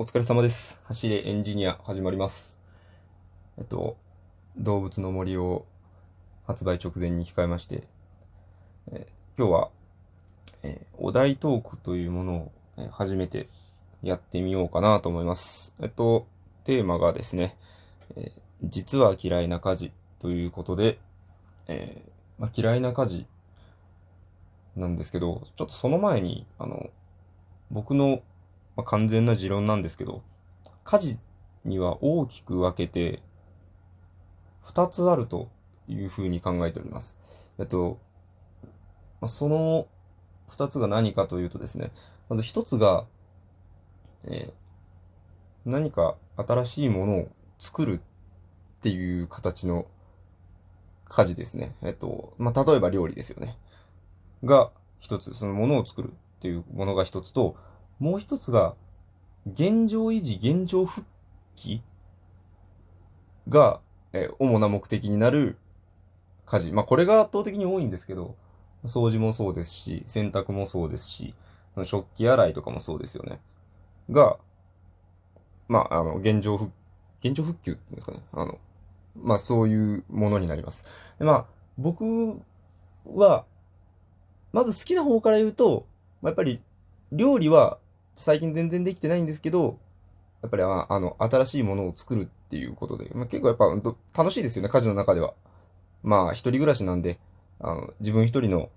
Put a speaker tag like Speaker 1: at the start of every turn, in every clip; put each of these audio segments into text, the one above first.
Speaker 1: お疲れ様です。走れエンジニア始まります。えっと、動物の森を発売直前に控えまして、え今日は、えお題トークというものを、えー初めてやってみようかなと思います。えっと、テーマがですね、え実は嫌いな家事ということで、えーまあ、嫌いな家事なんですけど、ちょっとその前に、あの、僕の、まあ、完全な持論なんですけど、家事には大きく分けて、二つあるというふうに考えております。えっと、まあ、その二つが何かというとですね、まず一つが、えー何か新しいものを作るっていう形の家事ですね。えっと、まあ、例えば料理ですよね。が一つ、そのものを作るっていうものが一つと、もう一つが、現状維持、現状復帰が、えー主な目的になる家事。まあ、これが圧倒的に多いんですけど、掃除もそうですし、洗濯もそうですし、食器洗いとかもそうですよね。が、まあ、あの、現状復、現状復旧っていうんですかね。あの、まあ、そういうものになります。でまあ、僕は、まず好きな方から言うと、まあ、やっぱり、料理は最近全然できてないんですけど、やっぱりああの、新しいものを作るっていうことで、まあ、結構やっぱ楽しいですよね、家事の中では。まあ、一人暮らしなんで、あの、自分一人の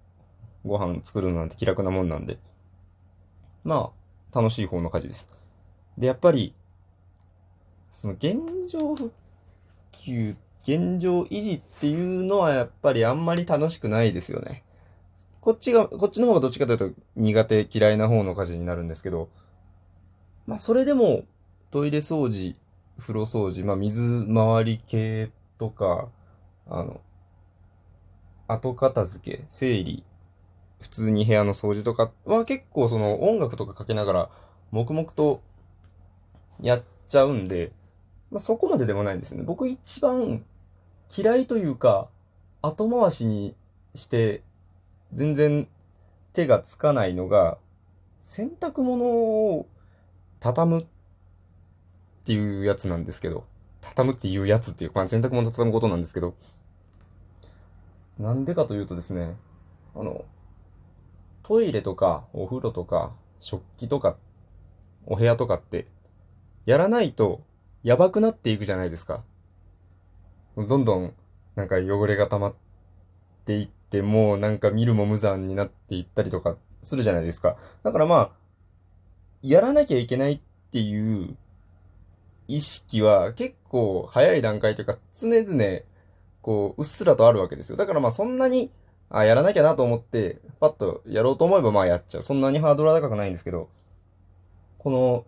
Speaker 1: ご飯作るのなんて気楽なもんなんで、まあ、楽しい方の家事です。で、やっぱり、その現状復旧、現状維持っていうのはやっぱりあんまり楽しくないですよね。こっちが、こっちの方がどっちかというと苦手、嫌いな方の家事になるんですけど、まあそれでもトイレ掃除、風呂掃除、まあ水回り系とか、あの、後片付け、整理、普通に部屋の掃除とかは結構その音楽とかかけながら黙々とやっちゃうんで、まあそこまででもないんですね。僕一番嫌いというか、後回しにして全然手がつかないのが、洗濯物を畳むっていうやつなんですけど、畳むっていうやつっていう、まあ、洗濯物を畳むことなんですけど、なんでかというとですね、あの、トイレとかお風呂とか食器とかお部屋とかって、やらないとやばくなっていくじゃないですか。どんどんなんか汚れが溜まっていって、もうなんか見るも無残になっていったりとかするじゃないですか。だからまあ、やらなきゃいけないっていう意識は結構早い段階というか常々こううっすらとあるわけですよ。だからまあそんなに、あ、やらなきゃなと思ってパッとやろうと思えばまあやっちゃう。そんなにハードルは高くないんですけど、この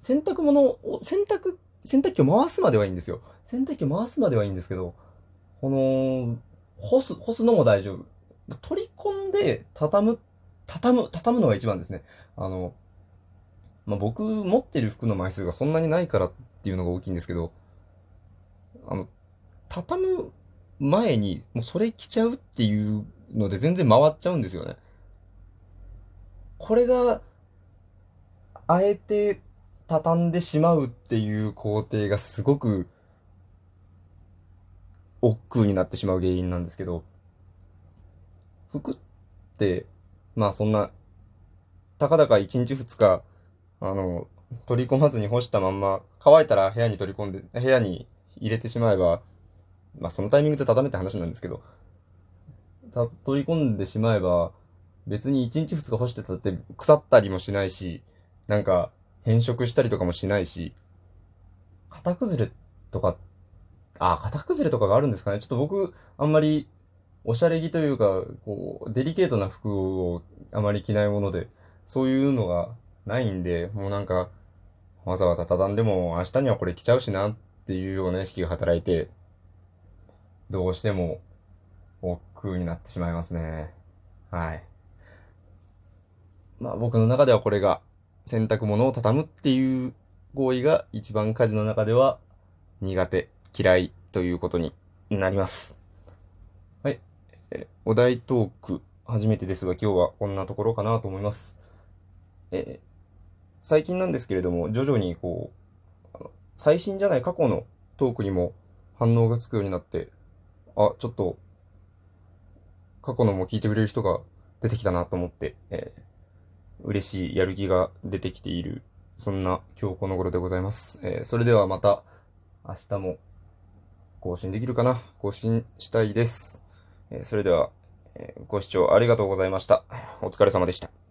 Speaker 1: 洗濯物を、洗濯、洗濯機を回すまではいいんですよ。洗濯機を回すまではいいんですけど、この、干す、干すのも大丈夫。取り込んで、畳む、畳む、畳むのが一番ですね。あの、まあ、僕持ってる服の枚数がそんなにないからっていうのが大きいんですけど、あの、畳む前にもうそれ着ちゃうっていうので全然回っちゃうんですよね。これが、あえて畳んでしまうっていう工程がすごく億劫になってしまう原因なんですけど、服って、まあそんな、たかだか1日2日、あの、取り込まずに干したまんま、乾いたら部屋に取り込んで、部屋に入れてしまえば、まあそのタイミングで畳めって話なんですけど、た取り込んでしまえば、別に1日2日干してたって腐ったりもしないし、なんか変色したりとかもしないし、型崩れとか、あ、型崩れとかがあるんですかね。ちょっと僕、あんまり、おしゃれ着というか、こう、デリケートな服をあまり着ないもので、そういうのがないんで、もうなんか、わざわざ畳んでも明日にはこれ着ちゃうしなっていうような意識が働いて、どうしても、億劫になってしまいますね。はい。まあ僕の中ではこれが、洗濯物を畳むっていう行為が一番家事の中では苦手、嫌いということになります。はい。えお題トーク、初めてですが今日はこんなところかなと思います。え最近なんですけれども、徐々にこう、最新じゃない過去のトークにも反応がつくようになって、あ、ちょっと、過去のも聞いてくれる人が出てきたなと思って、えー嬉しいやる気が出てきている、そんな今日この頃でございます。えーそれではまた明日も更新できるかな？更新したいです。えそれでは、えご視聴ありがとうございました。お疲れ様でした。